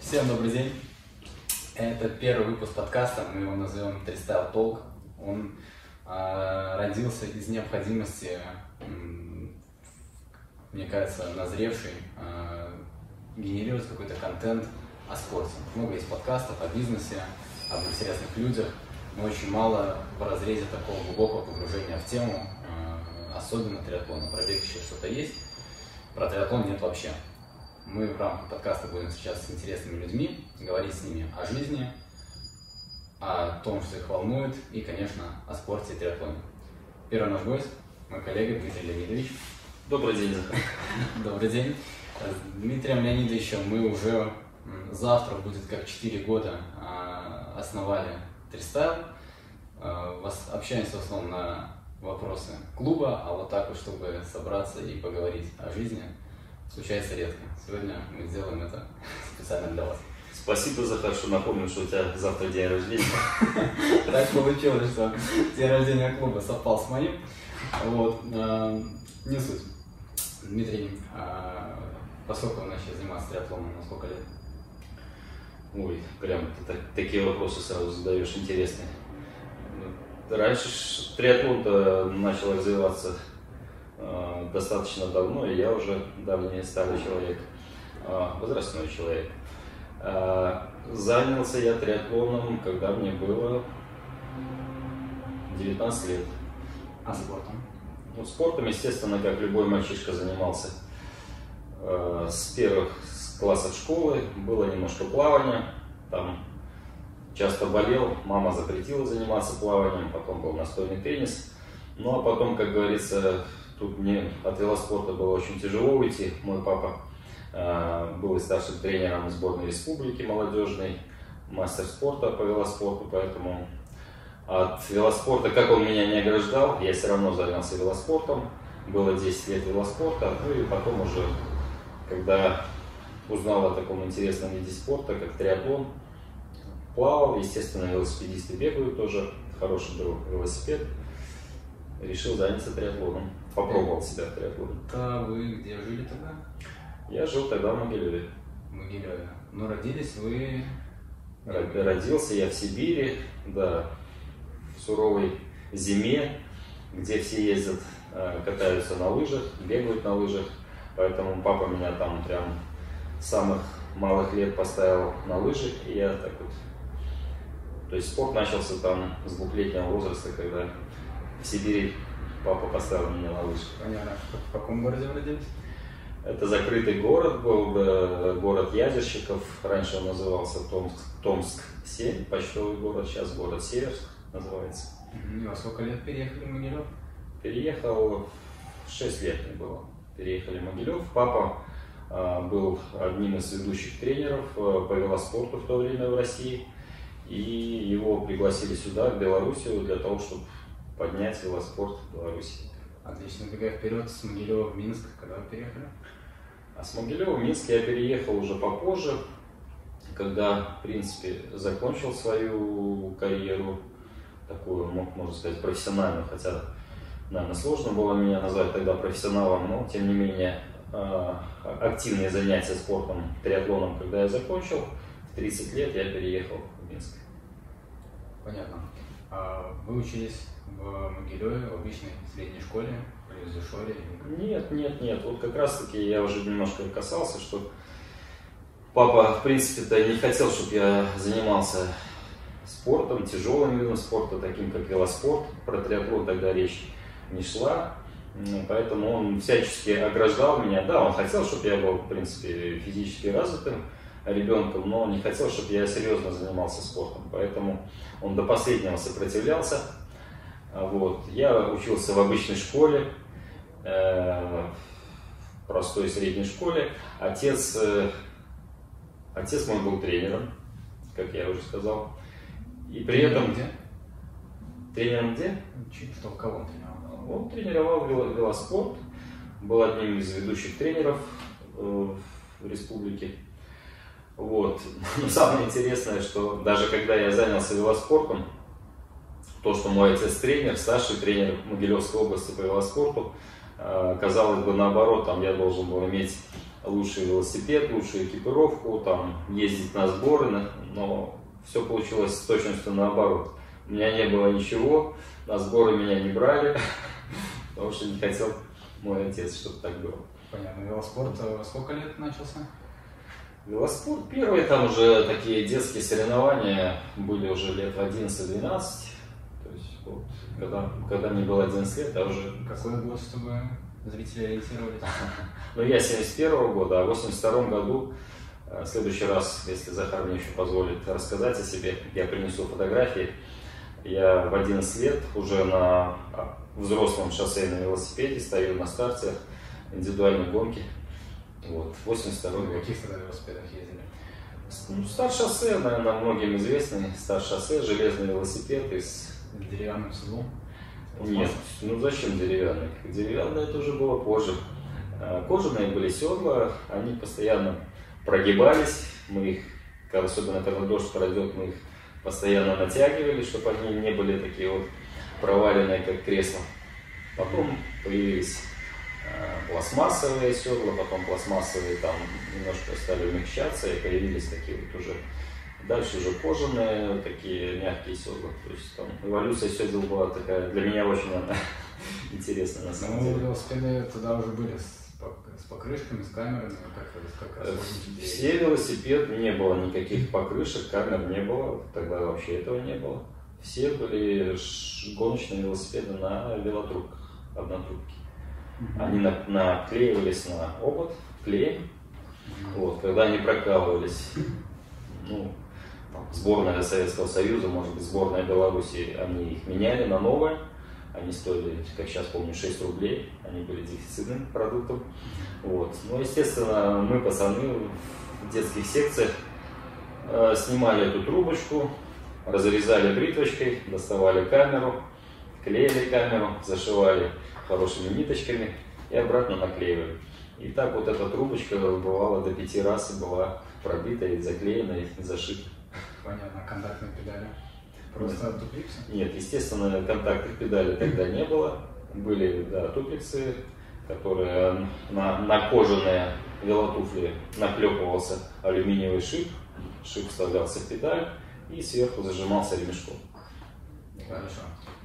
Всем добрый день. Это первый выпуск подкаста, мы его назовем Freestyle Talk. Он э, родился из необходимости, мне кажется, назревший, э, генерировать какой-то контент о спорте. Много есть подкастов о бизнесе, об интересных людях, но очень мало в разрезе такого глубокого погружения в тему, э, особенно триатлона. Про бег еще что-то есть, про триатлон нет вообще. Мы в рамках подкаста будем встречаться с интересными людьми, говорить с ними о жизни, о том, что их волнует, и, конечно, о спорте и триатлоне. Первый наш гость, мой коллега Дмитрий Леонидович. Добрый день, Захар. Добрый день. С Дмитрием Леонидовичем мы уже завтра будет как 4 года а, основали Тристайл. А, Общаемся в основном на вопросы клуба, а вот так вот, чтобы собраться и поговорить о жизни, случается редко. Сегодня мы сделаем это специально для вас. Спасибо, Захар, что напомнил, что у тебя завтра день рождения. Так получилось, что день рождения клуба совпал с моим. Вот. а, Не суть. Дмитрий, а, поскольку вы начали заниматься триатлоном, на сколько лет? Ой, прям ты так- такие вопросы сразу задаешь интересные. Раньше триатлон-то начал развиваться э, достаточно давно, и я уже давний старый человек, э, возрастной человек. Э, занялся я триатлоном, когда мне было 19 лет. А спортом? Ну, спортом, естественно, как любой мальчишка занимался э, с первых с классов школы. Было немножко плавания, там часто болел, мама запретила заниматься плаванием, потом был настольный теннис. Ну а потом, как говорится, тут мне от велоспорта было очень тяжело уйти. Мой папа э, был старшим тренером сборной республики молодежной, мастер спорта по велоспорту, поэтому от велоспорта, как он меня не ограждал, я все равно занялся велоспортом. Было 10 лет велоспорта, ну и потом уже, когда узнал о таком интересном виде спорта, как триатлон, плавал, естественно, велосипедисты бегают тоже, хороший был велосипед, решил заняться триатлоном, попробовал себя в триатлоне. Это вы где жили тогда? Я жил тогда в Могилеве. В Могилеве. Но родились вы... Ро- Родился я в Сибири, да, в суровой зиме, где все ездят, э, катаются на лыжах, бегают на лыжах. Поэтому папа меня там прям с самых малых лет поставил на лыжи, и я так вот... То есть спорт начался там с двухлетнего возраста, когда в Сибири папа поставил меня на лыжи. Понятно. В каком городе вы родились? Это закрытый город был, город ядерщиков. Раньше он назывался Томск, Томск 7, почтовый город, сейчас город Северск называется. И во сколько лет переехали в Могилев? Переехал, 6 лет мне было. Переехали в Могилев. Папа а, был одним из ведущих тренеров а, по велоспорту в то время в России. И его пригласили сюда, в Белоруссию, для того, чтобы поднять велоспорт в Беларуси. Отлично. Бегая вперед с Могилева в Минск, когда вы переехали? А с Могилева в Минск я переехал уже попозже, когда, в принципе, закончил свою карьеру, такую, мо- можно сказать, профессиональную, хотя, наверное, сложно было меня назвать тогда профессионалом, но, тем не менее, а, активные занятия спортом, триатлоном, когда я закончил, в 30 лет я переехал в Минск. Понятно. А вы учились в Могилеве, в обычной средней школе, или в Зашоре? Нет, нет, нет. Вот как раз таки я уже немножко касался, что папа, в принципе-то, не хотел, чтобы я занимался спортом, тяжелым видом спорта, таким как велоспорт. Про триатлон тогда речь не шла. Поэтому он всячески ограждал меня. Да, он хотел, чтобы я был, в принципе, физически развитым ребенком, но не хотел, чтобы я серьезно занимался спортом. Поэтому он до последнего сопротивлялся. А Вот. Я учился в обычной школе, э, в простой средней школе. Отец, э, отец мой был тренером, как я уже сказал. И при этом... Где? Тренером где? Что, кого он тренировал? Он тренировал вело- велоспорт, был одним из ведущих тренеров э, в республике. Вот. Но самое интересное, что даже когда я занялся велоспортом, то, что мой отец тренер, старший тренер Могилевской области по велоспорту, э, казалось бы наоборот, там я должен был иметь лучший велосипед, лучшую экипировку, там, ездить на сборы, но все получилось с точностью наоборот. У меня не было ничего, на сборы меня не брали, потому что не хотел мой отец, чтобы так было. Понятно. Велоспорт э, сколько лет начался? Велоспорт первые там уже такие детские соревнования были уже лет в 11-12. Вот, когда, когда мне было 11 лет, а уже... Какой год, чтобы зрители ориентировались? Ну, я 71 -го года, а в 82 году, э, в следующий раз, если Захар мне еще позволит рассказать о себе, я принесу фотографии. Я в 11 лет уже на а, взрослом шоссейном велосипеде стою на старте индивидуальной гонки. Вот, 82 На год. каких тогда велосипедах ездили? Ну, старт шоссе, наверное, многим известный. Старт шоссе, железный велосипед из... Деревянным седлом? Нет, ну зачем деревянный? Деревянное это уже было позже. А, Кожаные были седла, они постоянно прогибались. Мы их, особенно когда дождь пройдет, мы их постоянно натягивали, чтобы они не были такие вот проваленные, как кресло. Потом появились э, пластмассовые седла, потом пластмассовые там немножко стали умягчаться, и появились такие вот уже Дальше уже кожаные, такие мягкие седла. То есть там эволюция седел была такая, для меня очень она интересная на самом Ну, деле. велосипеды тогда уже были с, с покрышками, с камерами, как, как Э. Все велосипед не было никаких покрышек, камер не было, тогда вообще этого не было. Все были гоночные велосипеды на велотрубках, однотрубки. Они на- наклеивались на обод, клеем, вот, когда они прокалывались, ну, там, сборная Советского Союза, может быть, сборная Беларуси, они их меняли на новые, они стоили, как сейчас помню, 6 рублей, они были дефицитным продуктом. Вот. Ну, естественно, мы, пацаны, в детских секциях э, снимали эту трубочку, разрезали бритвочкой, доставали камеру, клеили камеру, зашивали хорошими ниточками и обратно наклеивали. И так вот эта трубочка бывала до пяти раз и была пробита и заклеена и зашита. Понятно, контактные педали. Просто дупликсы? Нет, естественно, контактных педалей тогда не было. Были, да, туплексы, которые на, на кожаные велотуфли наклепывался алюминиевый шип. Шип вставлялся в педаль и сверху зажимался ремешком. Хорошо.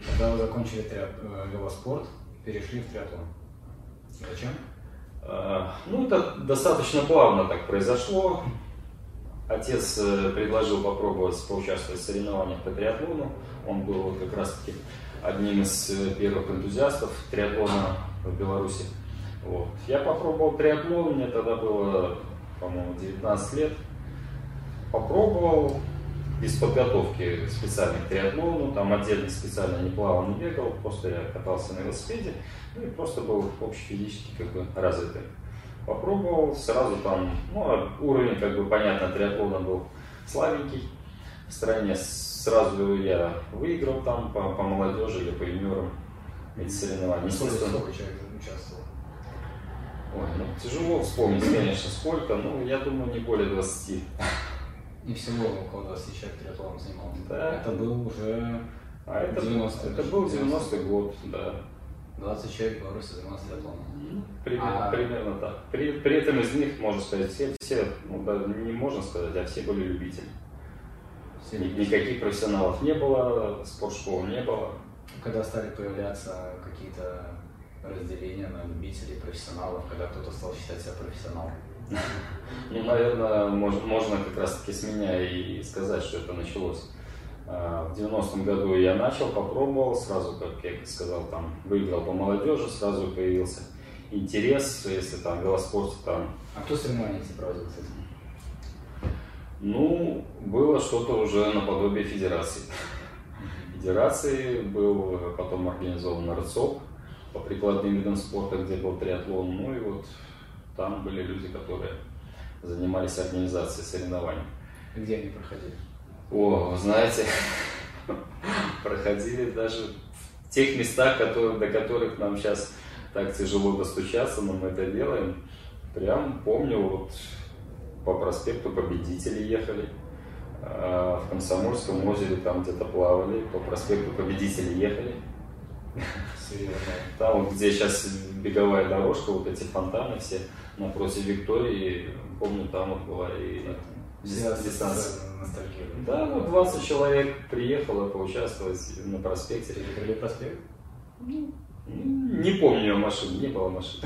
Когда вы закончили триат- э, велоспорт, перешли в триатлон. Зачем? А, Ну, это достаточно плавно так произошло. Отец э, предложил попробовать поучаствовать в соревнованиях по триатлону. Он был как раз-таки одним из э, первых энтузиастов триатлона в Беларуси. Вот. Я попробовал триатлон, мне тогда было, по-моему, 19 лет. Попробовал без подготовки специальной к триатлону, там отдельно специально не плавал, не бегал, просто я катался на велосипеде, ну и просто был общефизически как бы развитый. Попробовал, сразу там, ну, уровень, как бы, понятно, триатлона был слабенький в стране. Сразу я выиграл там по, по молодежи или по юниорам эти соревнования. Сколько, сколько человек участвовал? ой, ну, тяжело вспомнить, конечно, сколько, ну, я думаю, не более 20. И всего около 20 человек триатлоном занимался. Да. Это был уже А это, 90-е, это был 90-е. 90-й год, да. 20 человек в Беларуси занимался триатлоном. Примерно, А- примерно так. При, при этом из них, можно сказать, все, все ну, да, не можно сказать, а все были любители. Все Ни- Никаких профессионалов не было, спортшкол не было. Когда стали появляться какие-то разделения на любителей, профессионалов, когда кто-то стал считать себя профессионалом. Ну, наверное, мож- можно как раз таки с меня и сказать, что это началось. А, В 90-м году я начал, попробовал, сразу, как я сказал, там, выиграл по молодежи, сразу появился интерес, если там в велоспорте там А кто соревнования проводил, кстати? Ну, было что-то уже наподобие федерации. Федерации был э, потом организован РЦОП по прикладным видам спорта, где был триатлон. Ну и вот там были люди, которые занимались организацией соревнований. Где они проходили? О, вы знаете, проходили даже в тех местах, которые, до которых нам сейчас так тяжело достучаться, но мы это делаем. Прям помню, вот по проспекту Победителей ехали, а в Комсомольском озере там где-то плавали, по проспекту Победителей ехали. Там вот, где сейчас беговая дорожка, вот эти фонтаны все напротив Виктории, помню, там вот была и дистанция. Да, вот 20 человек приехало поучаствовать на проспекте. Перекрыли проспект? Ну, не помню машин, не было машин.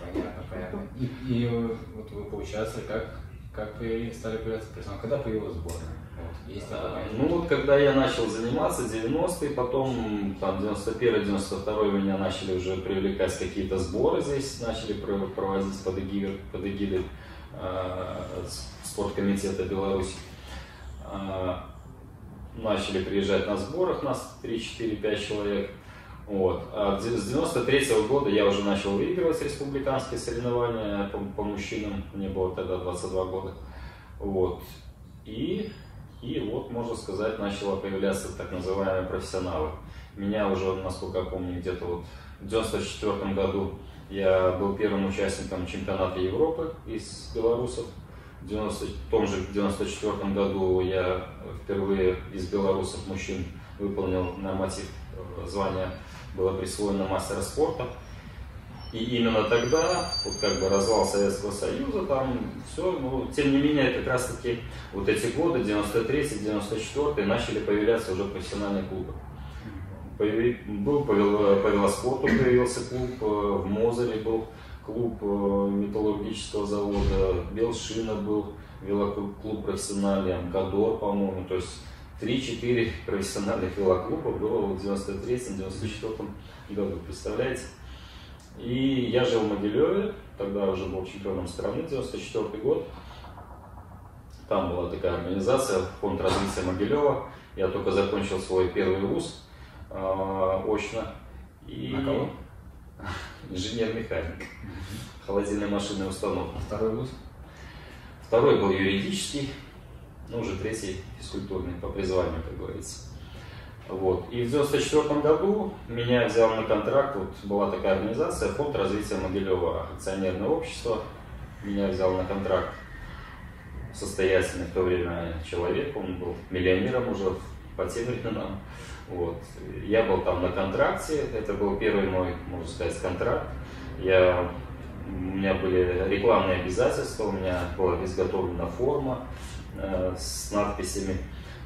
Понятно, понятно. И, и вот вы поучаствовали, как, как вы стали появляться персонал? Когда появилась сборная? Вот, есть а, ну вот когда я начал заниматься, 90-е, потом там 91-92 меня начали уже привлекать какие-то сборы здесь, начали проводить под эгидой, под эгидой э, спорткомитета Беларуси. Э, начали приезжать на сборах, нас 3-4-5 человек. Вот. А с 93 -го года я уже начал выигрывать республиканские соревнования по, по мужчинам, мне было тогда 22 года. Вот. И, и вот, можно сказать, начало появляться так называемые профессионалы. Меня уже, насколько я помню, где-то вот в 94 году я был первым участником чемпионата Европы из белорусов. В, 90, в том же 94 году я впервые из белорусов мужчин выполнил норматив э, звания было присвоено мастера спорта. И именно тогда, вот как бы развал Советского Союза, там все, но тем не менее, как раз таки вот эти годы, 93-94, начали появляться уже профессиональные клубы. Был по, велоспорту появился клуб, э, в Мозере был клуб э, металлургического завода, Белшина был, велоклуб профессиональный, Амкадор, по-моему, то есть 3-4 профессиональных велоклуба было в 93-94 году, представляете? И я жил в Могилеве, тогда уже был чемпионом страны, 94 год. Там была такая организация, фонд развития Могилева. Я только закончил свой первый вуз э, очно. И... На кого? Инженер-механик. Холодильная машинная установка. Второй вуз? Второй был юридический ну, уже третий физкультурный по призванию, как говорится. Вот. И в 1994 году меня взял на контракт, вот была такая организация, фонд развития Могилева, акционерное общество. Меня взял на контракт состоятельный в то время человек, он был миллионером уже по тем временам. Вот. Я был там на контракте, это был первый мой, можно сказать, контракт. Я, у меня были рекламные обязательства, у меня была изготовлена форма, Э, с надписями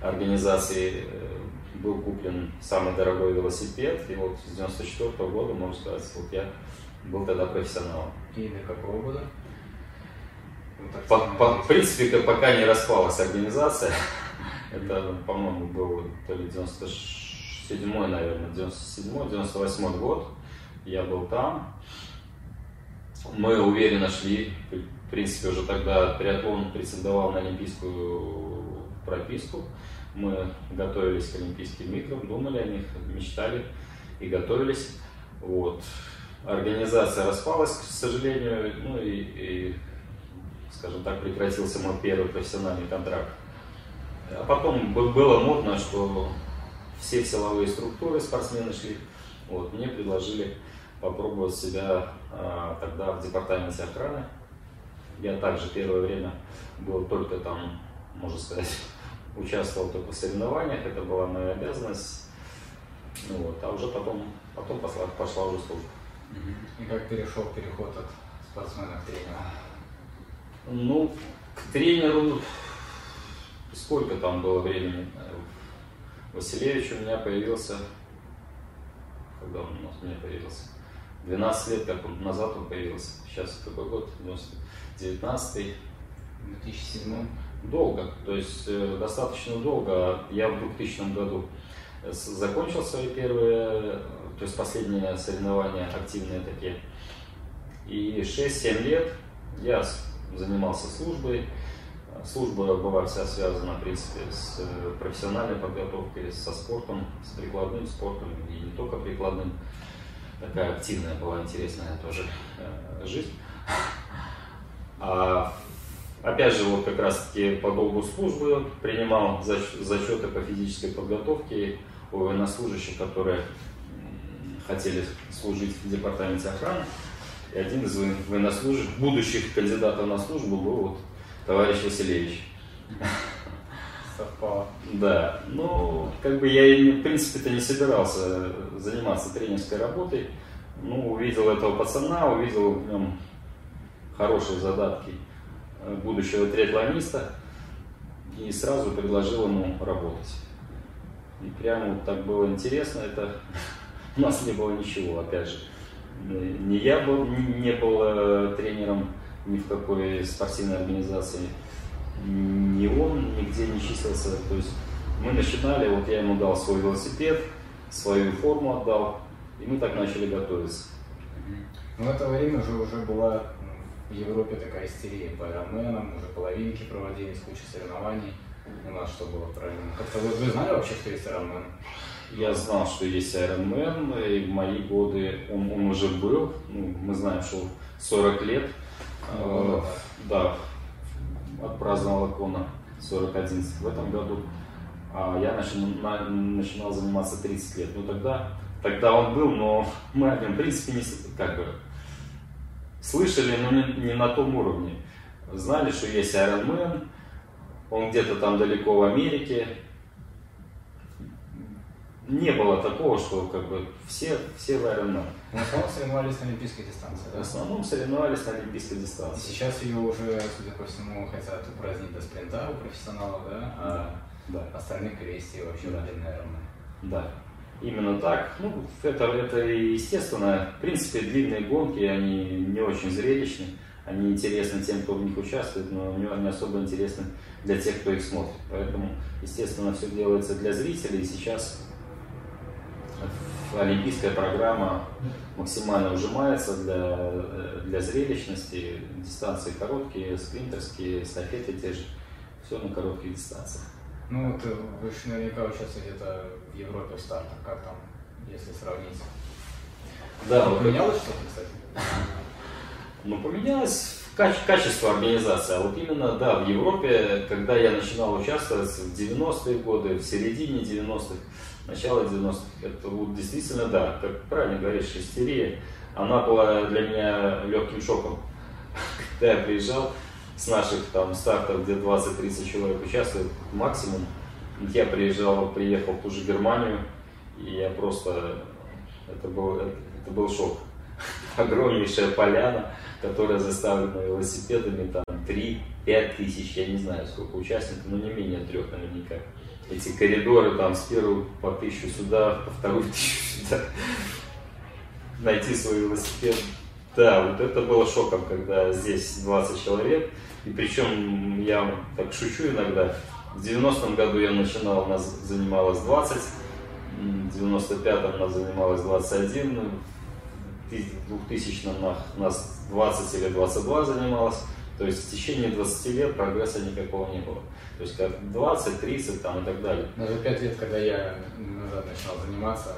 организации э, был куплен самый дорогой велосипед, и вот с 94 -го года, можно сказать, вот я был тогда профессионалом. И до какого года? по, по, в принципе, пока не распалась организация, это, по-моему, был то ли 97 наверное, 97-98 год, я был там. Мы уверенно шли в принципе, уже тогда триатлон претендовал на олимпийскую прописку. Мы готовились к Олимпийским играм, думали о них, мечтали и готовились. Вот. Организация распалась, к сожалению, ну и, и скажем так, прекратился мой первый профессиональный контракт. А потом было модно, что все силовые структуры спортсмены шли. Вот, мне предложили попробовать себя а, тогда в департаменте охраны я также первое время был только там, можно сказать, участвовал только в соревнованиях, это была моя обязанность. Ну, вот, а уже потом, потом пошла, пошла уже служба. И как перешел переход от спортсмена к тренеру? Ну, к тренеру сколько там было времени? Василевич у меня появился, когда он у меня появился? 12 лет как он назад он появился. Сейчас какой год? 90 19 2007 Долго, то есть э, достаточно долго. Я в 2000 году закончил свои первые, то есть последние соревнования активные такие. И 6-7 лет я занимался службой. Служба была вся связана, в принципе, с э, профессиональной подготовкой, со спортом, с прикладным спортом и не только прикладным. Такая активная была, интересная тоже э, жизнь. А, опять же, вот как раз-таки по долгу службы принимал зачеты по физической подготовке у военнослужащих, которые хотели служить в департаменте охраны. И один из военнослужащих, будущих кандидатов на службу был вот товарищ Василевич. совпало. Да, ну, как бы я, и, в принципе-то, не собирался заниматься тренерской работой. Ну, увидел этого пацана, увидел в нем хорошие задатки будущего триатлониста и сразу предложил ему работать. И прямо вот так было интересно, это у нас не было ничего, опять же. Не я был, не был э, тренером ни в какой спортивной организации, ни он нигде не числился. То есть мы начинали, вот я ему дал свой велосипед, свою форму отдал, и мы так начали готовиться. Ну, в это время уже, уже была в Европе такая истерия по Ironman, уже половинки проводились, куча соревнований. У нас что было правильно? Как-то вы, вы знали вообще, что есть Ironman? Я знал, что есть Ironman, и в мои годы он, он уже был. Ну, мы знаем, что 40 лет. Э, да, отпраздновала Кона 41 в этом году. А я начал, на, начинал заниматься 30 лет. Ну тогда, тогда он был, но мы о нем, в принципе, не, как бы, слышали, но не, не на том уровне. Знали, что есть Iron Man, он где-то там далеко в Америке. Не было такого, что как бы все, все в Iron Man. В основном соревновались на олимпийской дистанции, да? В основном соревновались на олимпийской дистанции. Сейчас ее уже, судя по всему, хотят упразднить до спринта у профессионалов, да? А да. остальных перевести вообще да. в отдельный Ironman. Да. Именно так. Ну, это, это естественно. В принципе, длинные гонки, они не очень зрелищны. Они интересны тем, кто в них участвует, но не особо интересны для тех, кто их смотрит. Поэтому, естественно, все делается для зрителей. Сейчас олимпийская программа максимально ужимается для, для зрелищности. Дистанции короткие, спринтерские, эстафеты те же. Все на коротких дистанциях. Ну, вот э, вы же наверняка участвуете где-то в Европе в стартах, как там, если сравнить? Да, вот поменялось что-то, кстати? Ну, поменялось каче- качество организации. А вот именно, да, в Европе, когда я начинал участвовать в 90-е годы, в середине 90-х, начало 90-х, это вот действительно, да, как правильно говоришь, истерия, она была для меня легким шоком. Когда я приезжал, с наших там стартов, где 20-30 человек участвует максимум, я приезжал, приехал в ту же Германию, и я просто, это был, это был шок. Огромнейшая поляна, которая заставлена велосипедами, там 3-5 тысяч, я не знаю сколько участников, но не менее трех наверняка. Эти коридоры там с первого по тысячу сюда, по вторую тысячу сюда. Найти свой велосипед. Да, вот это было шоком, когда здесь 20 человек, и причем я так шучу иногда. В 90-м году я начинал, нас занималось 20, в 95-м нас занималось 21, в 2000-м нас 20 или 22 занималось. То есть в течение 20 лет прогресса никакого не было. То есть как 20, 30 там и так далее. Даже 5 лет, когда я назад начал заниматься,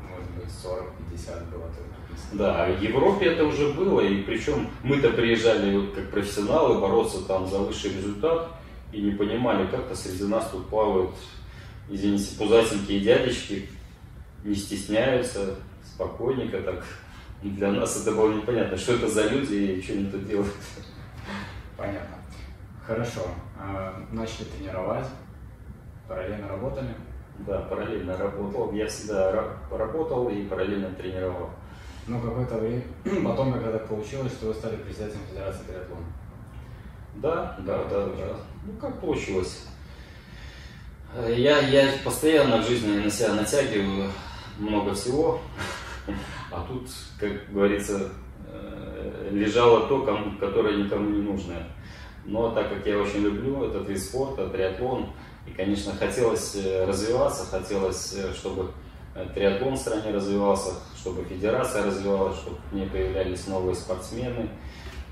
может быть 40-50 было только. Да, в Европе это уже было, и причем мы-то приезжали как профессионалы бороться там за высший результат, и не понимали, как-то среди нас тут плавают, извините, пузатенькие дядечки, не стесняются, спокойненько так. И для нас это было непонятно, что это за люди и что они тут делают. Понятно. Хорошо. А, начали тренировать, параллельно работали? Да, параллельно работал. Я всегда работал и параллельно тренировал. Ну, какое-то время, потом как так получилось, что вы стали председателем Федерации триатлона. Да, да, да, да. Ну, как получилось? Я, я постоянно в жизни на себя натягиваю много всего, а тут, как говорится, лежало то, кому, которое никому не нужно. Но так как я очень люблю этот вид спорта, триатлон, и, конечно, хотелось э, развиваться, хотелось, э, чтобы триатлон в стране развивался, чтобы федерация развивалась, чтобы к ней появлялись новые спортсмены,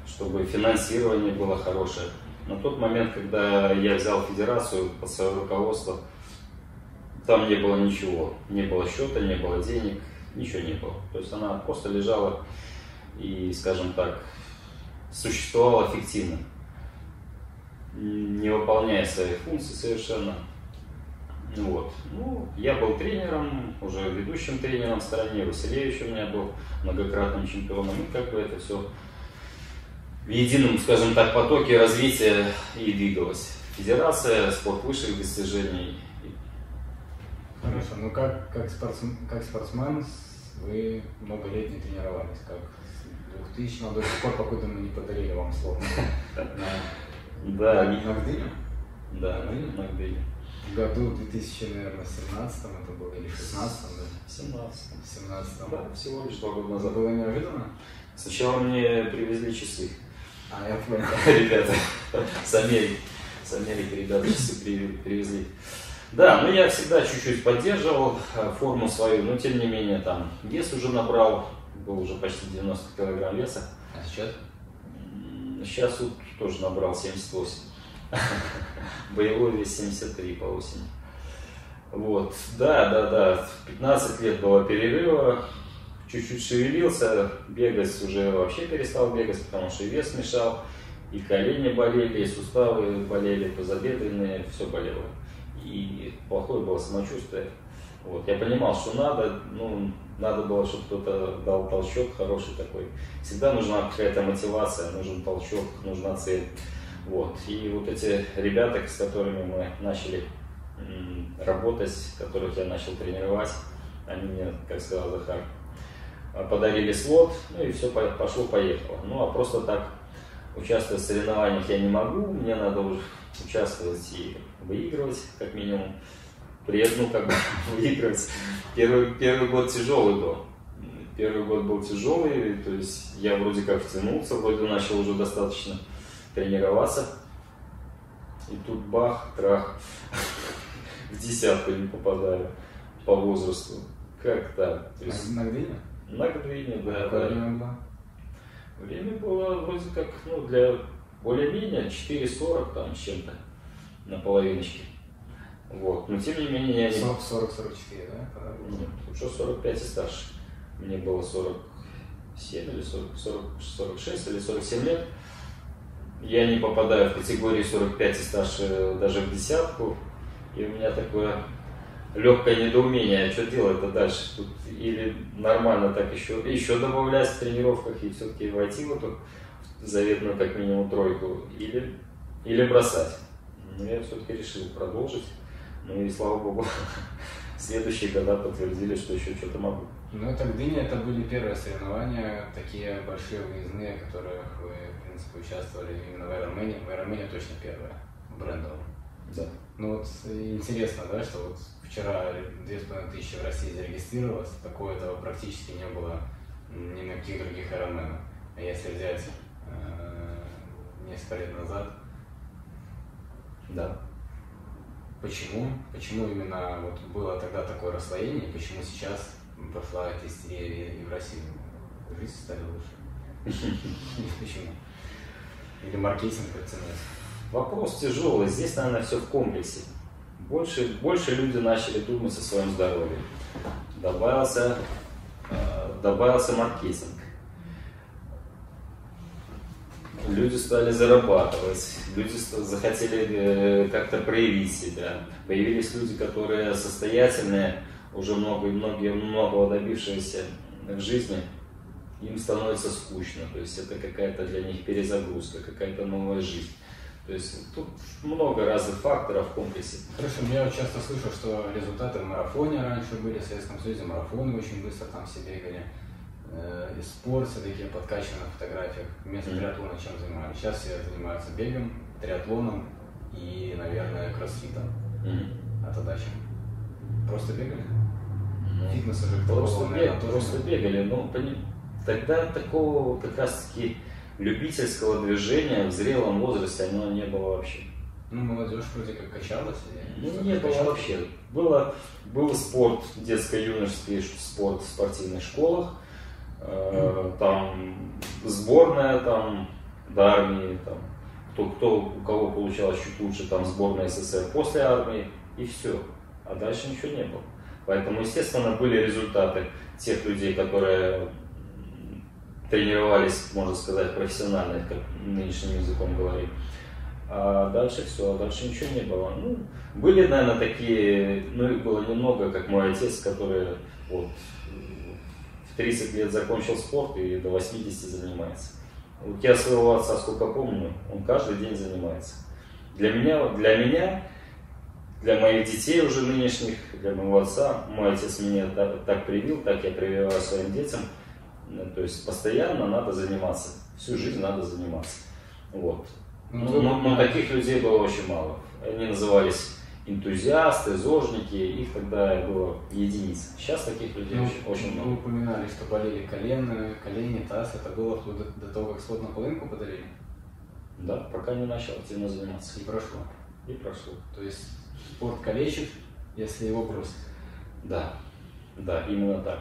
чтобы финансирование было хорошее. На тот момент, когда я взял федерацию под свое руководство, там не было ничего. Не было счета, не было денег, ничего не было. То есть она просто лежала и, скажем так, существовала фиктивно, не выполняя своих функций совершенно. Вот. Ну, я был тренером, уже ведущим тренером в стране, Василевич у меня был многократным чемпионом, и как бы это все в едином, скажем так, потоке развития и двигалось. федерация, спорт высших достижений. Хорошо, ну как, как, спортсмен, как спортсмен вы много лет не тренировались, как 2000 до сих пор, покуда мы не подарили вам слово. Да. На Гдыню? Да, на Гдыню. В году 2000, наверное, 17 это было, или 16 да? 17 17 Да, всего лишь два года назад. было неожиданно? Сначала мне привезли часы. А, я понял. Ребята с Америки. С Америки ребята часы при- привезли. Да, ну я всегда чуть-чуть поддерживал э, форму свою, но тем не менее там вес уже набрал, был уже почти 90 килограмм веса. А сейчас? Сейчас вот тоже набрал 78. Боевой вес 73 по осени. Вот, да, да, да, 15 лет было перерыва, чуть-чуть шевелился, бегать уже вообще перестал бегать, потому что вес мешал, и колени болели, и суставы болели, тазобедренные, все болело. И плохое было самочувствие. Вот, я понимал, что надо, ну, надо было, чтобы кто-то дал толчок хороший такой. Всегда нужна какая-то мотивация, нужен толчок, нужна цель. Вот. И вот эти ребята, с которыми мы начали работать, которых я начал тренировать, они мне, как сказал Захар, подарили слот, ну и все пошло-поехало. Ну а просто так участвовать в соревнованиях я не могу, мне надо уже участвовать и выигрывать, как минимум. При этом, ну, как бы, выигрывать. Первый, первый год тяжелый был. Первый год был тяжелый, то есть я вроде как втянулся, вроде начал уже достаточно тренироваться. И тут бах, трах, в десятку не попадаю по возрасту. Как так? То есть На Гдыне? на Гдыне, да, Какое да. время было? Время было вроде как, ну, для более-менее 4,40 там с чем-то на половиночке. Вот. Но тем не менее я не... 40-44, да? Нет, уже 45 и старше. Мне было 47 или 40, 40, 46 или 47 лет. Я не попадаю в категорию 45 и старше даже в десятку. И у меня такое легкое недоумение, а что делать-то дальше? Тут или нормально так еще, еще добавлять в тренировках и все-таки войти в эту заветную как минимум тройку, или, или бросать. Но я все-таки решил продолжить. Ну и слава богу, следующие года подтвердили, что еще что-то могу. Ну, это Гдыня, это были первые соревнования, такие большие выездные, в которых вы, в принципе, участвовали именно в Ironman. В Ironman точно первое, брендовое. Да. Ну вот интересно, да, что вот вчера две с половиной тысячи в России зарегистрировалось, такого этого практически не было ни на каких других Ironman. А если взять э, несколько лет назад, Да. Почему, почему именно вот было тогда такое расслоение, почему сейчас пошла эта истерия и- в России? Жизнь стали лучше. Почему? Или маркетинг оценить? Вопрос тяжелый. Здесь, наверное, все в комплексе. Больше, больше люди начали думать о своем здоровье. Добавился, э, добавился маркетинг. Люди стали зарабатывать, люди захотели э, как-то проявить себя. Появились люди, которые состоятельные, уже много, многие, многого добившиеся в жизни, им становится скучно. То есть это какая-то для них перезагрузка, какая-то новая жизнь. То есть тут много разных факторов в комплексе. Хорошо, я вот часто слышу, что результаты в марафоне раньше были, в Советском Союзе марафоны очень быстро там все бегали. Э, И спорт все-таки подкачан на фотографиях. Вместо Мгм. триатлона чем занимались? Сейчас все занимаются бегом, триатлоном и, наверное, кроссфитом. А тогда чем? Просто бегали? Фитнес уже Ну, Просто, бег- наверное, просто нет. бегали. Ну, пони- тогда такого как раз таки любительского движения в зрелом возрасте оно не было вообще. Ну, молодежь вроде как качалась. Ну, не было качалось. вообще. Было, был спорт, детско-юношеский спорт в спортивных школах. Э, Там сборная там до армии, там, кто, кто, у кого получалось чуть лучше, там сборная СССР после армии, и все. А дальше ничего не было. Поэтому, естественно, были результаты тех людей, которые тренировались, можно сказать, профессионально, как нынешним языком говорить. А дальше все, а дальше ничего не было. Ну, были, наверное, такие, ну их было немного, как мой отец, который вот в 30 лет закончил спорт и до 80 занимается. Вот я своего отца сколько помню, он каждый день занимается. Для меня, для меня, для моих детей уже нынешних, для моего отца, мой отец меня так, так привил, так я прививаю своим детям. Э, то есть постоянно надо заниматься, всю жизнь надо заниматься. Вот. Ну, Но, но, но таких людей было очень мало. Они назывались энтузиасты, зожники, их тогда было единицы. Сейчас таких людей Ну, очень, очень Вы много. упоминали, что болели колено, колени, таз. Это было до, до того, как спот на половинку подарили? Да, пока не начал активно заниматься. И прошло. И прошло. То есть спорт калечит, если его бросить. Да, да, именно так.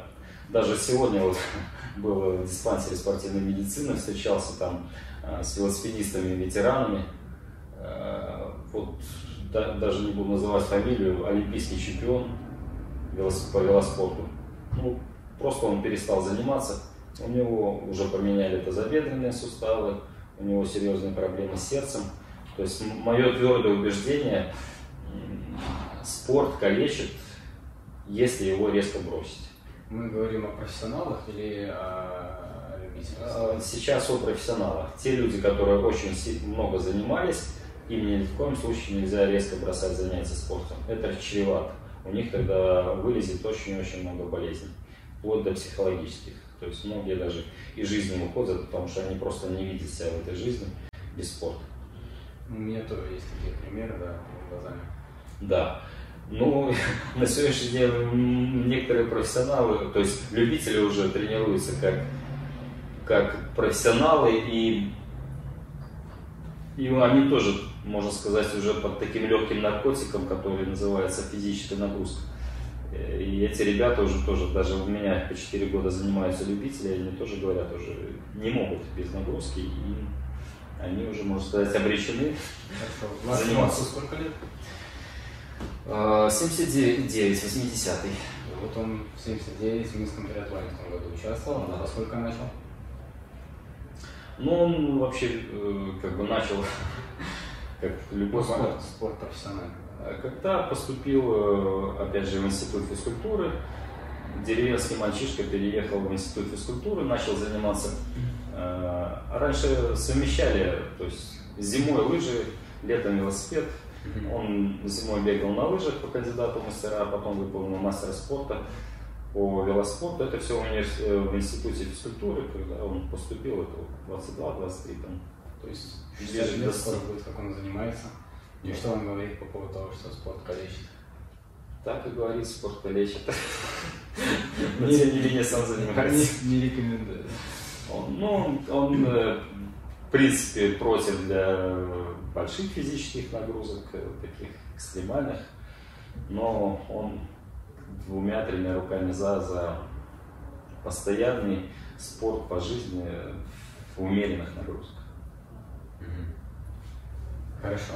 Даже сегодня вот был в диспансере спортивной медицины, встречался там э, с велосипедистами, ветеранами. Э, Вот да- даже не буду называть фамилию, олимпийский чемпион велос- по велоспорту. Ну, просто он перестал заниматься. У него уже поменяли тазобедренные суставы, у него серьезные проблемы с сердцем. То есть мое твердое убеждение, спорт калечит, если его резко бросить. Мы говорим о профессионалах или о любителях? А, Сейчас о профессионалах. Те люди, которые очень много занимались, им ни в коем случае нельзя резко бросать занятия спортом. Это чревато. У них тогда вылезет очень-очень много болезней, вплоть до психологических. То есть многие даже из жизни уходят, потому что они просто не видят себя в этой жизни без спорта. У меня тоже есть такие примеры, да, глазами. Да. Ну, на сегодняшний день некоторые профессионалы, то есть любители уже тренируются как, как профессионалы, и, и они тоже, можно сказать, уже под таким легким наркотиком, который называется физическая нагрузка. Э, И эти ребята уже тоже, даже у меня по 4 года занимаются любители, они тоже говорят, уже не могут без нагрузки, и они уже, можно сказать, обречены. Вашему Заниматься. сколько лет? А, 79, 80-й. Вот он в 79 в Минском триатлоне в том году участвовал. Да. А сколько начал? Ну, он вообще э, как бы начал, как любой спорт. спорт, спорт профессиональный. А Когда поступил, э, опять же, в институт физкультуры, деревенский мальчишка переехал в институт физкультуры, начал заниматься. Э, Раньше совмещали, то есть зимой лыжи, летом велосипед. Он зимой бегал на лыжах по кандидату мастера, а потом выполнил мастера спорта по велоспорту. Это все в, универс- э, в институте физкультуры, когда он поступил, это 22-23 там. То есть Ближе 60 к лет 20. скоро будет, как он занимается. И что он говорит по поводу того, что спорт калечит? Так и говорит, спорт лечит. Но тем не менее сам занимается. Не, рекомендую. Ну, он, э, в принципе, против для больших физических нагрузок, э, таких экстремальных, но он двумя-тремя руками за, за постоянный спорт по жизни в умеренных нагрузках. Хорошо.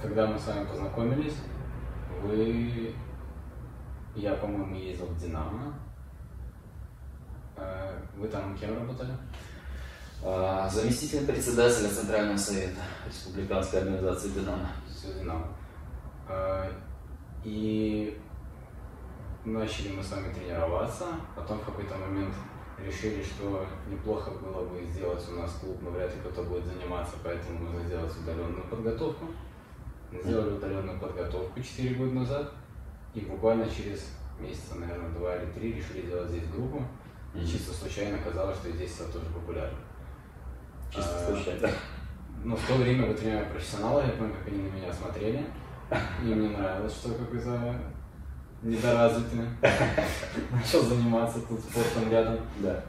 Когда мы с вами познакомились, вы, я, по-моему, ездил в Динамо. Э, Вы там кем работали? А, Заместитель председателя Центрального совета Республиканской организации «Динамо». Все Динамо. Э, И начали мы с вами тренироваться, потом в какой-то момент решили, что неплохо было бы сделать у нас клуб, но вряд ли кто-то будет заниматься, поэтому нужно сделать удаленную подготовку. Сделали удаленную подготовку 4 года назад, и буквально через месяца, наверное, два или три решили сделать здесь группу. И чисто случайно оказалось, что здесь это тоже популярно. Чисто А, случайно. Ну, в то время вы тренировали профессионалы, я помню, как они на меня смотрели. И мне нравилось, что какой-то недоразвитый начал заниматься тут спортом рядом. Да.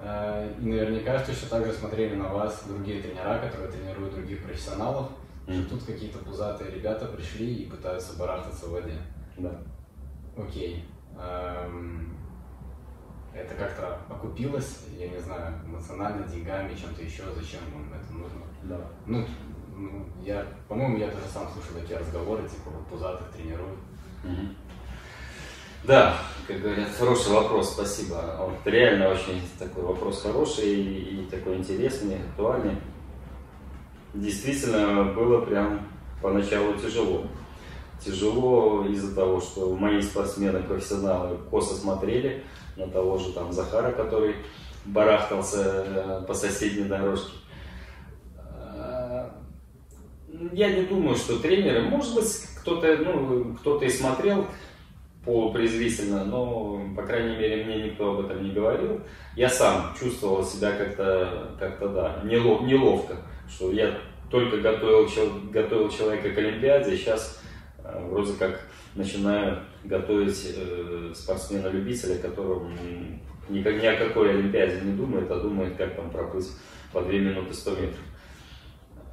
А, И наверняка что еще также смотрели на вас другие тренера, которые тренируют других профессионалов. Мгм. Что тут какие-то пузатые ребята пришли и пытаются барахтаться в воде. Да. Окей. Эм, Это как-то окупилось, я не знаю, эмоционально, деньгами, чем-то еще, зачем вам это нужно? Да. Ну, ну, я, по-моему, я даже сам слышал такие разговоры, типа, вот пузатых тренируют. Мгм. Да, как говорят, хороший вопрос, спасибо. Вот реально очень такой вопрос хороший и, и такой интересный, актуальный. Действительно, было прям поначалу тяжело. Тяжело из-за того, что мои спортсмены, профессионалы косо смотрели на того же там Захара, который барахтался э, по соседней дорожке. А, я не думаю, что тренеры, может быть, кто-то ну, кто и смотрел полупрезвительно, но, по крайней мере, мне никто об этом не говорил. Я сам чувствовал себя как-то, как-то да, нелов, неловко, что я только готовил, готовил человека к Олимпиаде, сейчас э, вроде как начинаю готовить э, спортсмена-любителя, который ни, ни о какой Олимпиаде не думает, а думает, как там проплыть по 2 минуты 100 метров.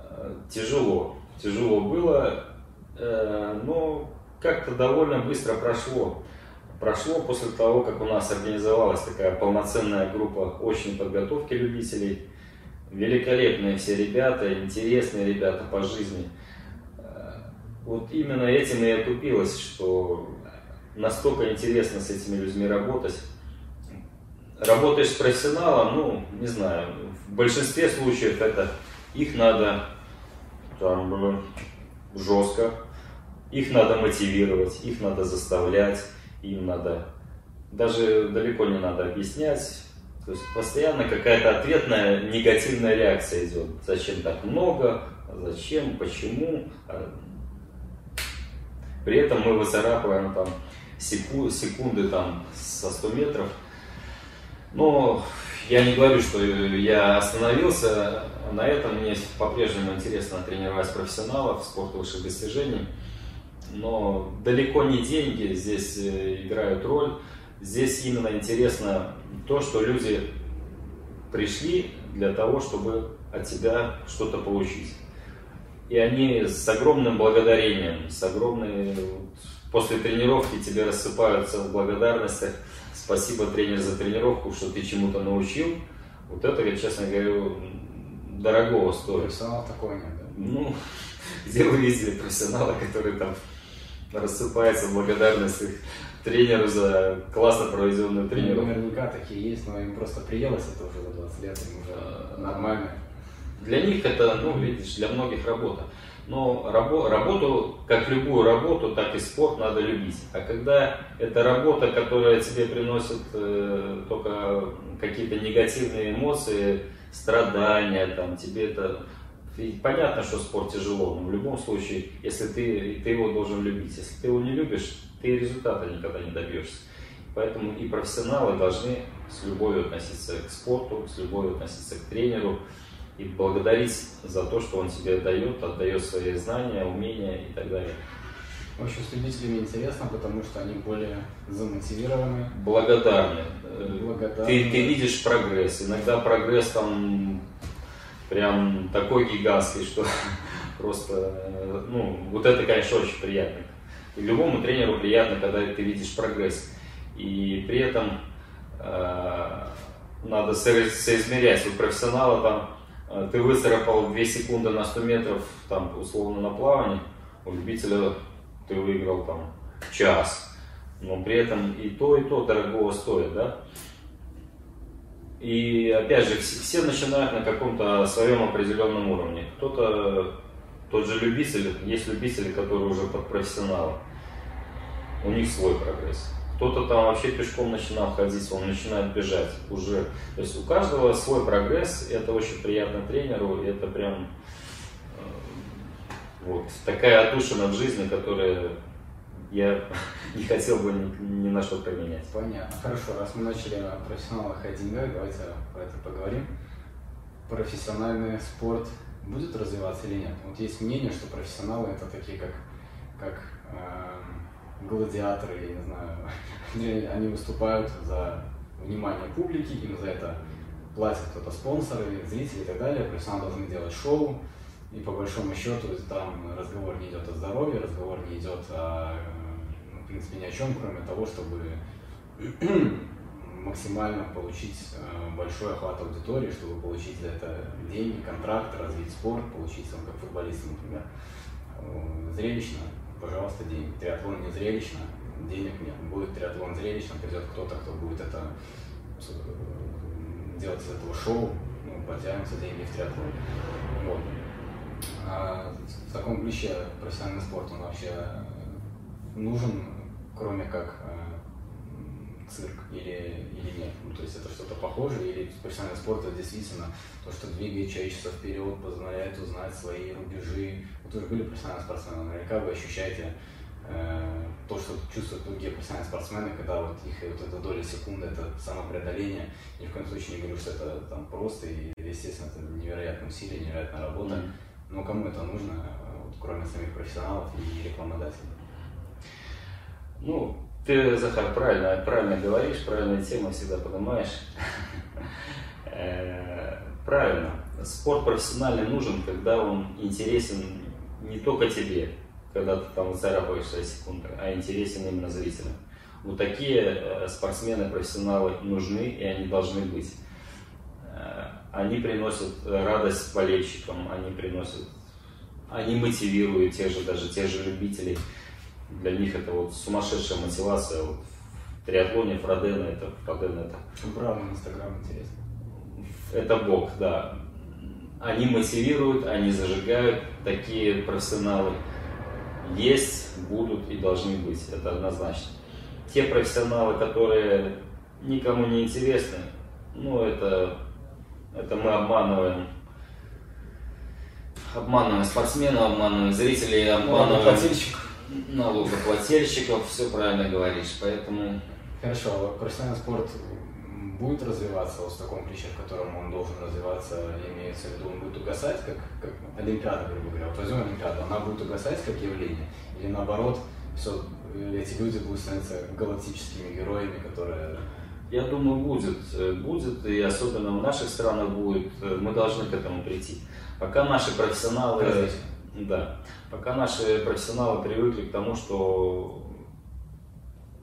Э, тяжело, тяжело было, но как-то довольно быстро прошло. Прошло после того, как у нас организовалась такая полноценная группа очной подготовки любителей. Великолепные все ребята, интересные ребята по жизни. Э, вот именно этим и отупилось, что настолько интересно с этими людьми работать. Работаешь с профессионалом, ну, не знаю, в большинстве случаев это их надо там жестко, их надо мотивировать, их надо заставлять, им надо, даже далеко не надо объяснять, то есть постоянно какая-то ответная негативная реакция идет. Зачем так много? Зачем? Почему? А при этом мы выцарапываем там секунды там со 100 метров. Но я не говорю, что я остановился на этом. Мне по-прежнему интересно тренировать профессионалов в спорте высших достижений. Но далеко не деньги здесь э, играют роль. Здесь именно интересно то, что люди пришли для того, чтобы от тебя что-то получить. И они с огромным благодарением, с огромной... После тренировки тебе рассыпаются в благодарностях. Спасибо, тренер, за тренировку, что ты чему-то научил. Вот это, я честно говорю, дорогого стоит. Профессионал такой нет, да? Ну, где вы видели профессионала, который там рассыпается в благодарности тренеру за классно проведенную тренировку? Ну, наверняка такие есть, но им просто приелось это уже за 20 лет, им уже а, нормально. Для них это, ну, видишь, для многих работа. Но рабо, работу, как любую работу, так и спорт надо любить. А когда это работа, которая тебе приносит э, только какие-то негативные эмоции, страдания, там, тебе это... Понятно, что спорт тяжело, но в любом случае, если ты, ты его должен любить. Если ты его не любишь, ты результата никогда не добьешься. Поэтому и профессионалы должны с любовью относиться к спорту, с любовью относиться к тренеру, и благодарить за то, что он тебе дает, отдает свои знания, умения и так далее. В общем, с любителями интересно, потому что они более замотивированы. Благодарны. Благодарны. Ты, ты видишь прогресс. Иногда прогресс там прям такой гигантский, что просто, ну, вот это, конечно, очень приятно. И любому тренеру приятно, когда ты видишь прогресс. И при этом э, надо соизмерять. У профессионала там а, ты выцарапал 2 секунды на 100 метров, там, условно, на плавании, у любителя ты выиграл там час, но при этом и то, и то дорогого стоит, да? И опять же, все, начинают на каком-то своем определенном уровне. Кто-то, тот же любитель, есть любители, которые уже под профессионалом, у них свой прогресс. Кто-то там вообще пешком начинал ходить, он начинает бежать уже. То есть у каждого свой прогресс, это очень приятно тренеру, это прям э, вот такая отдушина в жизни, которая я не хотел бы ни, ни на что поменять. Понятно. Хорошо, раз мы начали о профессионалах и деньгах, давайте про это поговорим. Профессиональный спорт будет развиваться или нет? Вот есть мнение, что профессионалы это такие как, как э, гладиаторы, я не знаю, они выступают за внимание публики, им за это платят кто-то спонсоры, зрители и так далее, профессионалы должны делать шоу, и по большому счету там разговор не идет о здоровье, разговор не идет о, принципе, ни о чем, кроме того, чтобы максимально получить э, большой охват аудитории, чтобы получить за это деньги, контракт, развить спорт, получить, как футболист, например, э, зрелищно пожалуйста, деньги. Триатлон не зрелищно, денег нет. Будет триатлон зрелищно, придет кто-то, кто будет это э, делать из этого шоу, ну, потянутся деньги в триатлоне. Вот. А в таком ключе профессиональный спорт, он вообще нужен, кроме как э, цирк или, или нет? Ну, то есть это что-то похожее или профессиональный спорт это действительно то, что двигает человечество вперед, позволяет узнать свои рубежи. Вот вы же были профессиональным спортсменом, наверняка вы ощущаете э, то, что чувствуют другие профессиональные спортсмены, когда вот их вот эта доля секунды, это самопреодоление. Ни в коем случае не говорю, что это там просто, и, естественно, это невероятное усилие, невероятная работа. Mm-hmm. Но кому это нужно, вот, кроме самих профессионалов и рекламодателей? Ну, ты, Захар, правильно, правильно говоришь, правильная тема всегда поднимаешь. Э, правильно. Спорт профессиональный нужен, когда он интересен не только тебе, когда ты там зарабатываешь свои секунды, а интересен именно зрителям. Вот такие э, спортсмены, профессионалы нужны, и они должны быть. Э, они приносят радость болельщикам, они приносят, они мотивируют тех же, даже тех же любителей для них это вот сумасшедшая мотивация. Вот в триатлоне Фродена это Фродена это. Браво, Инстаграм интересно. Это бог, да. Они мотивируют, они зажигают, такие профессионалы есть, будут и должны быть, это однозначно. Те профессионалы, которые никому не интересны, ну это, это мы обманываем обманываем спортсменов, обманываем зрителей, обманываем налогоплательщиков, все правильно говоришь, поэтому... Хорошо, а профессиональный спорт будет развиваться вот в таком ключе, в котором он должен развиваться, имеется в виду, он будет угасать, как, как Олимпиада, грубо говоря. Вот возьмем Олимпиаду, она будет угасать как явление, или наоборот, все, эти люди будут становиться галактическими героями, которые... Я думаю, будет, будет, и особенно в наших странах будет, мы должны к этому прийти. Пока наши профессионалы... Развитие да. Пока наши профессионалы привыкли к тому, что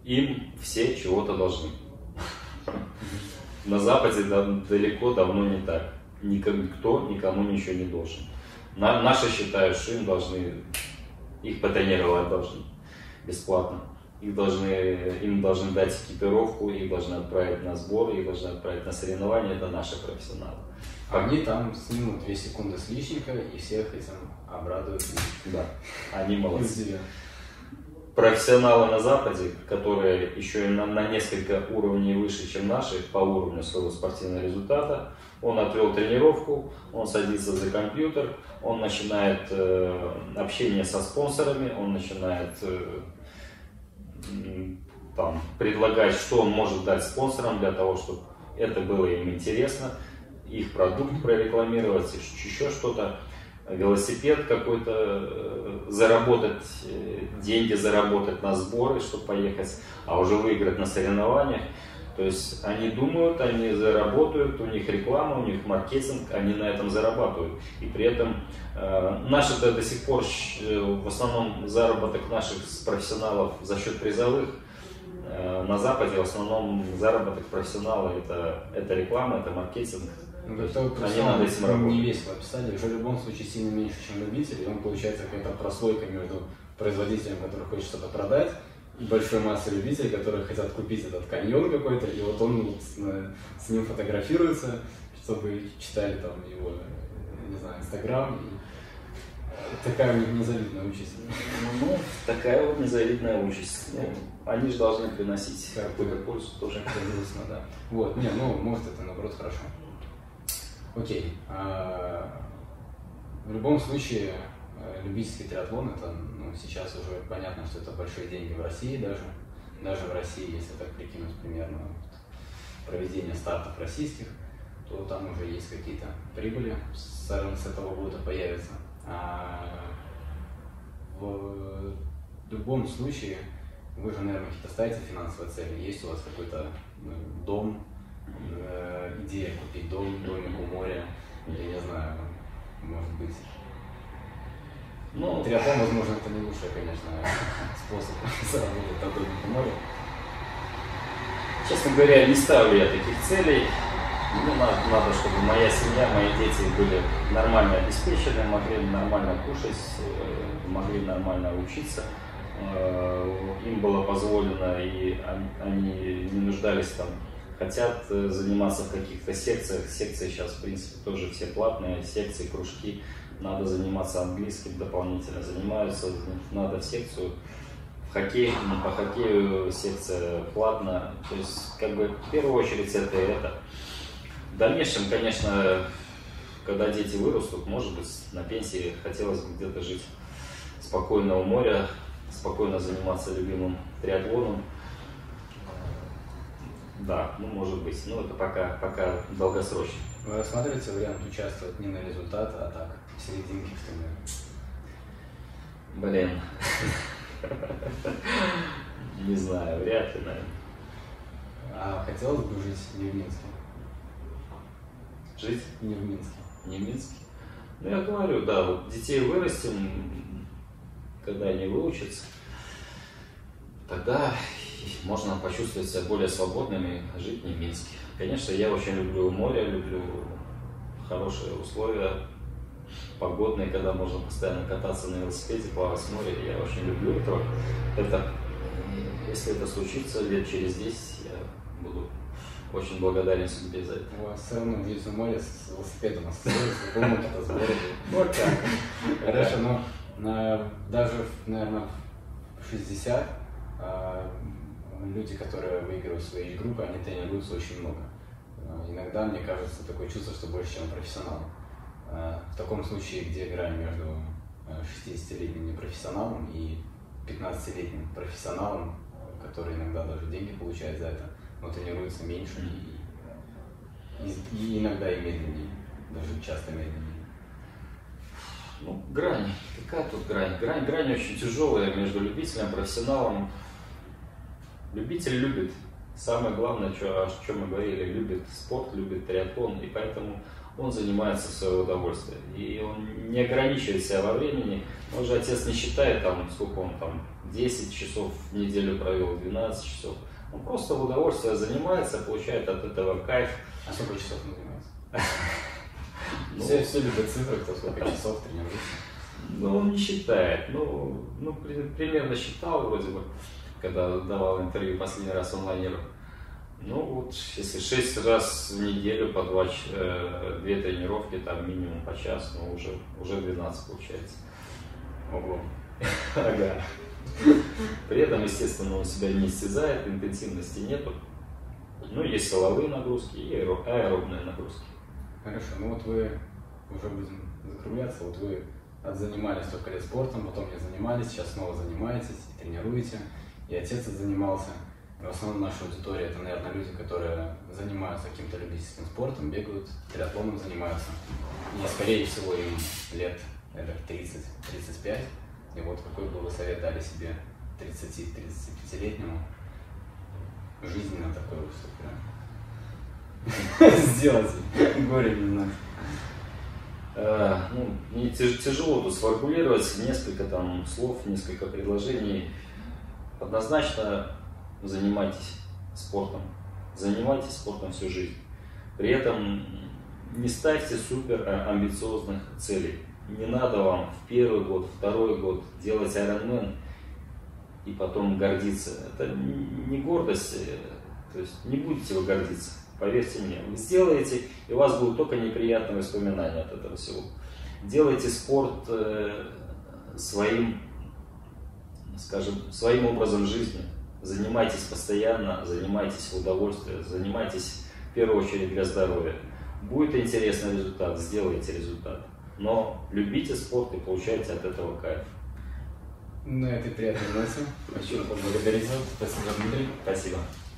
им все чего-то должны. На Западе далеко давно не так. Никто никому ничего не должен. Наши считают, что им должны, их потренировать должны бесплатно. Их должны, им должны дать экипировку, их должны отправить на сбор, их должны отправить на соревнования. Это наши профессионалы. Они там снимут 2 секунды с личника и всех этим обрадуют. Да, они молодцы. Профессионалы на Западе, которые еще и на, на несколько уровней выше, чем наши по уровню своего спортивного результата, он отвел тренировку, он садится за компьютер, он начинает э, общение со спонсорами, он начинает э, там, предлагать, что он может дать спонсорам для того, чтобы это было им интересно их продукт прорекламировать, еще что-то, велосипед какой-то, э, заработать э, деньги, заработать на сборы, чтобы поехать, а уже выиграть на соревнованиях. То есть они думают, они заработают, у них реклама, у них маркетинг, они на этом зарабатывают. И при этом э, наши-то до сих пор, э, в основном заработок наших профессионалов за счет призовых, э, на Западе в основном заработок профессионала это, это реклама, это маркетинг, ну, это вот Они над этим работают. Не весело описали, уже в любом случае сильно меньше, чем любитель, и он получается какая-то прослойка между производителем, который хочет что-то продать, и большой массой любителей, которые хотят купить этот каньон какой-то, и вот он вот с, с ним фотографируется, чтобы читали там его, не знаю, Инстаграм, Такая у них незавидная участь. Ну, такая вот незавидная участь. Ну, они же должны приносить какую-то пользу тоже. Как грустно, да. Вот, не, ну, может это наоборот хорошо. Окей. А, в любом случае, э, любительский триатлон, это ну, сейчас уже понятно, что это большие деньги в России даже. Даже в России, если так прикинуть примерно проведение стартов российских, то там уже есть какие-то прибыли с, с этого года появятся. А в любом случае, вы же, наверное, какие-то ставите финансовые цели. Есть у вас какой-то ну, дом, идея купить дом, домик у моря, или не знаю, может быть. Ну, триатлон, возможно, это не лучший, конечно, способ заработать на домик у моря. Честно говоря, не ставлю я таких целей. Ну, надо, надо, чтобы моя семья, мои дети были нормально обеспечены, могли нормально кушать, э, могли нормально учиться. Э, им было позволено, и они не нуждались там хотят э, заниматься в каких-то секциях. Секции сейчас, в принципе, тоже все платные, секции, кружки. Надо заниматься английским дополнительно, занимаются, надо в секцию, в хоккей, по хоккею секция платная. То есть, как бы, в первую очередь это и это. В дальнейшем, конечно, когда дети вырастут, может быть, на пенсии хотелось бы где-то жить спокойно у моря, спокойно заниматься любимым триатлоном. Да, ну может быть, но это пока, пока долгосрочно. Вы рассматриваете вариант участвовать не на результат, а так, в серединке, к примеру? Блин. Не знаю, вряд ли, наверное. А хотелось бы жить не в Минске? Жить? Не в Минске. Не в Минске? Ну, я говорю, да, вот детей вырастим, когда они выучатся, тогда можно почувствовать себя более свободными, жить не в Минске. Конечно, я очень люблю море, люблю хорошие условия, погодные, когда можно постоянно кататься на велосипеде, плавать в море. Я очень люблю это. это. Если это случится лет через 10, я буду очень благодарен судьбе за это. У вас все равно жизнь в море с велосипедом остается, с города. Вот так. Хорошо, но на, даже, наверное, в 60 а, люди, которые выигрывают свои группы, они тренируются очень много. А, иногда, мне кажется, такое чувство, что больше, чем профессионал. А, в таком случае, где грань между 60-летним непрофессионалом и 15-летним профессионалом, который иногда даже деньги получает за это, но тренируется меньше и, и, и иногда и медленнее, даже часто медленнее. Ну, грань. Какая тут грань? Грань, грань очень тяжелая между любителем и профессионалом. Любитель любит. Самое главное, что, о чем мы говорили, любит спорт, любит триатлон, и поэтому он занимается в свое удовольствие. И он не ограничивает себя во времени. Он же отец не считает, там, сколько он там, 10 часов в неделю провел, 12 часов. Он просто в удовольствие занимается, получает от этого кайф. А сколько часов он занимается? Ну, все, все любят цифры, кто сколько часов тренируется. Ну, он не считает. Ну, ну, примерно считал вроде бы, когда давал интервью последний раз онлайнеру. Ну, вот, если 6 раз в неделю по 2, э, две тренировки, там минимум по час, ну, уже, уже 12 получается. Ого. Ага. При этом, естественно, он себя не истязает, интенсивности нету. Ну, есть силовые нагрузки и аэробные нагрузки. Хорошо, ну вот вы уже будем закругляться, вот вы отзанимались только лет спортом, потом не занимались, сейчас снова занимаетесь, тренируете, и отец занимался. В основном наша аудитория это, наверное, люди, которые занимаются каким-то любительским спортом, бегают, триатлоном занимаются. И, скорее всего, им лет это 30-35. И вот какой бы вы совет дали себе 30-35-летнему жизненно такой выступ прям сделать, горе не знаю. Э, ну, тяжело тут сформулировать несколько там слов, несколько предложений. Однозначно занимайтесь спортом. Занимайтесь спортом всю жизнь. При этом не ставьте супер э, амбициозных целей. Не надо вам в первый год, второй год делать Ironman и потом гордиться. Это не гордость, э, то есть не будете вы гордиться. Поверьте мне, вы сделаете, и у вас будут только неприятные воспоминания от этого всего. Делайте спорт э, своим, скажем, своим образом жизни. Занимайтесь постоянно, занимайтесь в удовольствие, занимайтесь в первую очередь для здоровья. Будет интересный результат, сделайте результат. Но любите спорт и получайте от этого кайф. На этой приятной ноте хочу поблагодарить вас. Спасибо, Дмитрий. Спасибо.